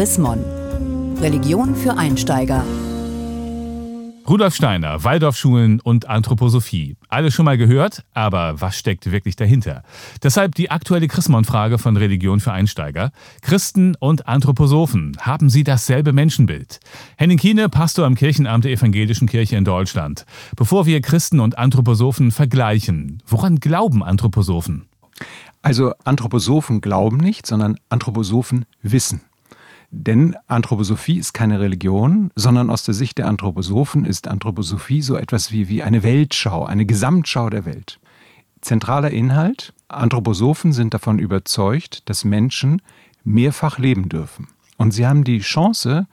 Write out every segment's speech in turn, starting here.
Chrismon. Religion für Einsteiger. Rudolf Steiner, Waldorfschulen und Anthroposophie. Alles schon mal gehört, aber was steckt wirklich dahinter? Deshalb die aktuelle Chrismon-Frage von Religion für Einsteiger. Christen und Anthroposophen, haben sie dasselbe Menschenbild? Henning Kiene, Pastor am Kirchenamt der Evangelischen Kirche in Deutschland. Bevor wir Christen und Anthroposophen vergleichen, woran glauben Anthroposophen? Also Anthroposophen glauben nicht, sondern Anthroposophen wissen. Denn Anthroposophie ist keine Religion, sondern aus der Sicht der Anthroposophen ist Anthroposophie so etwas wie, wie eine Weltschau, eine Gesamtschau der Welt. Zentraler Inhalt, Anthroposophen sind davon überzeugt, dass Menschen mehrfach leben dürfen. Und sie haben die Chance,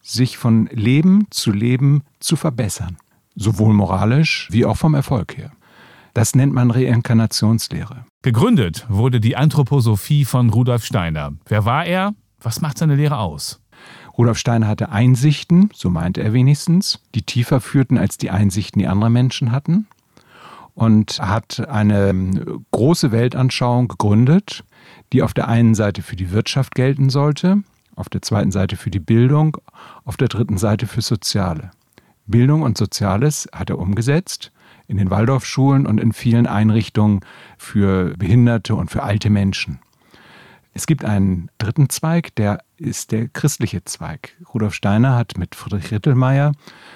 sich von Leben zu Leben zu verbessern, sowohl moralisch wie auch vom Erfolg her. Das nennt man Reinkarnationslehre. Gegründet wurde die Anthroposophie von Rudolf Steiner. Wer war er? Was macht seine Lehre aus? Rudolf Steiner hatte Einsichten, so meinte er wenigstens, die tiefer führten als die Einsichten, die andere Menschen hatten. Und hat eine ähm, große Weltanschauung gegründet, die auf der einen Seite für die Wirtschaft gelten sollte, auf der zweiten Seite für die Bildung, auf der dritten Seite für Soziale. Bildung und Soziales hat er umgesetzt in den Waldorfschulen und in vielen Einrichtungen für Behinderte und für alte Menschen. Es gibt einen dritten Zweig, der ist der christliche Zweig. Rudolf Steiner hat mit Friedrich Rittelmeier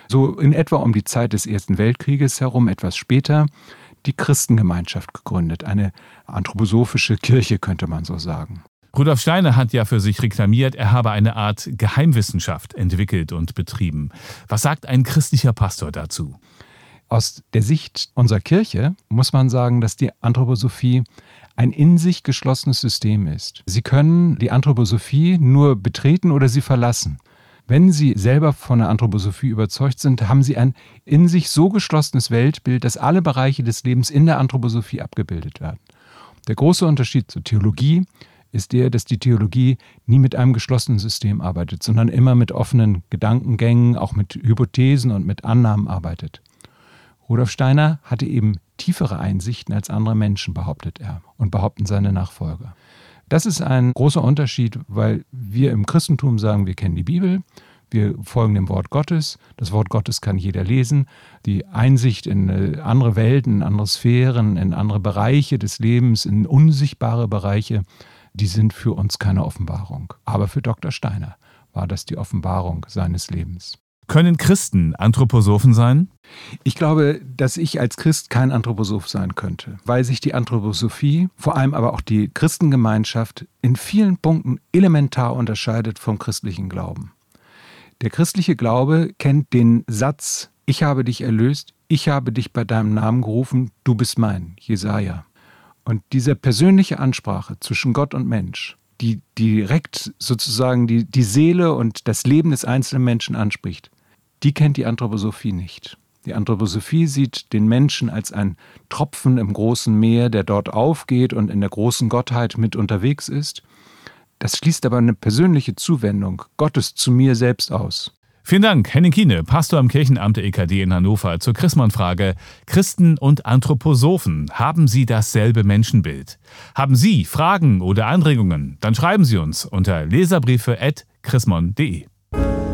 so in etwa um die Zeit des Ersten Weltkrieges herum, etwas später, die Christengemeinschaft gegründet. Eine anthroposophische Kirche, könnte man so sagen. Rudolf Steiner hat ja für sich reklamiert, er habe eine Art Geheimwissenschaft entwickelt und betrieben. Was sagt ein christlicher Pastor dazu? Aus der Sicht unserer Kirche muss man sagen, dass die Anthroposophie ein in sich geschlossenes System ist. Sie können die Anthroposophie nur betreten oder sie verlassen. Wenn Sie selber von der Anthroposophie überzeugt sind, haben Sie ein in sich so geschlossenes Weltbild, dass alle Bereiche des Lebens in der Anthroposophie abgebildet werden. Der große Unterschied zur Theologie ist der, dass die Theologie nie mit einem geschlossenen System arbeitet, sondern immer mit offenen Gedankengängen, auch mit Hypothesen und mit Annahmen arbeitet. Rudolf Steiner hatte eben tiefere Einsichten als andere Menschen, behauptet er und behaupten seine Nachfolger. Das ist ein großer Unterschied, weil wir im Christentum sagen, wir kennen die Bibel, wir folgen dem Wort Gottes. Das Wort Gottes kann jeder lesen. Die Einsicht in äh, andere Welten, in andere Sphären, in andere Bereiche des Lebens, in unsichtbare Bereiche, die sind für uns keine Offenbarung. Aber für Dr. Steiner war das die Offenbarung seines Lebens. Können Christen Anthroposophen sein? Ich glaube, dass ich als Christ kein Anthroposoph sein könnte, weil sich die Anthroposophie, vor allem aber auch die Christengemeinschaft, in vielen Punkten elementar unterscheidet vom christlichen Glauben. Der christliche Glaube kennt den Satz, ich habe dich erlöst, ich habe dich bei deinem Namen gerufen, du bist mein, Jesaja. Und diese persönliche Ansprache zwischen Gott und Mensch, die direkt sozusagen die, die Seele und das Leben des einzelnen Menschen anspricht, die kennt die Anthroposophie nicht. Die Anthroposophie sieht den Menschen als ein Tropfen im großen Meer, der dort aufgeht und in der großen Gottheit mit unterwegs ist. Das schließt aber eine persönliche Zuwendung Gottes zu mir selbst aus. Vielen Dank, Henning Kiene, Pastor am Kirchenamt der EKD in Hannover, zur Christmann-Frage. Christen und Anthroposophen, haben Sie dasselbe Menschenbild? Haben Sie Fragen oder Anregungen? Dann schreiben Sie uns unter leserbriefe.chrismon.de.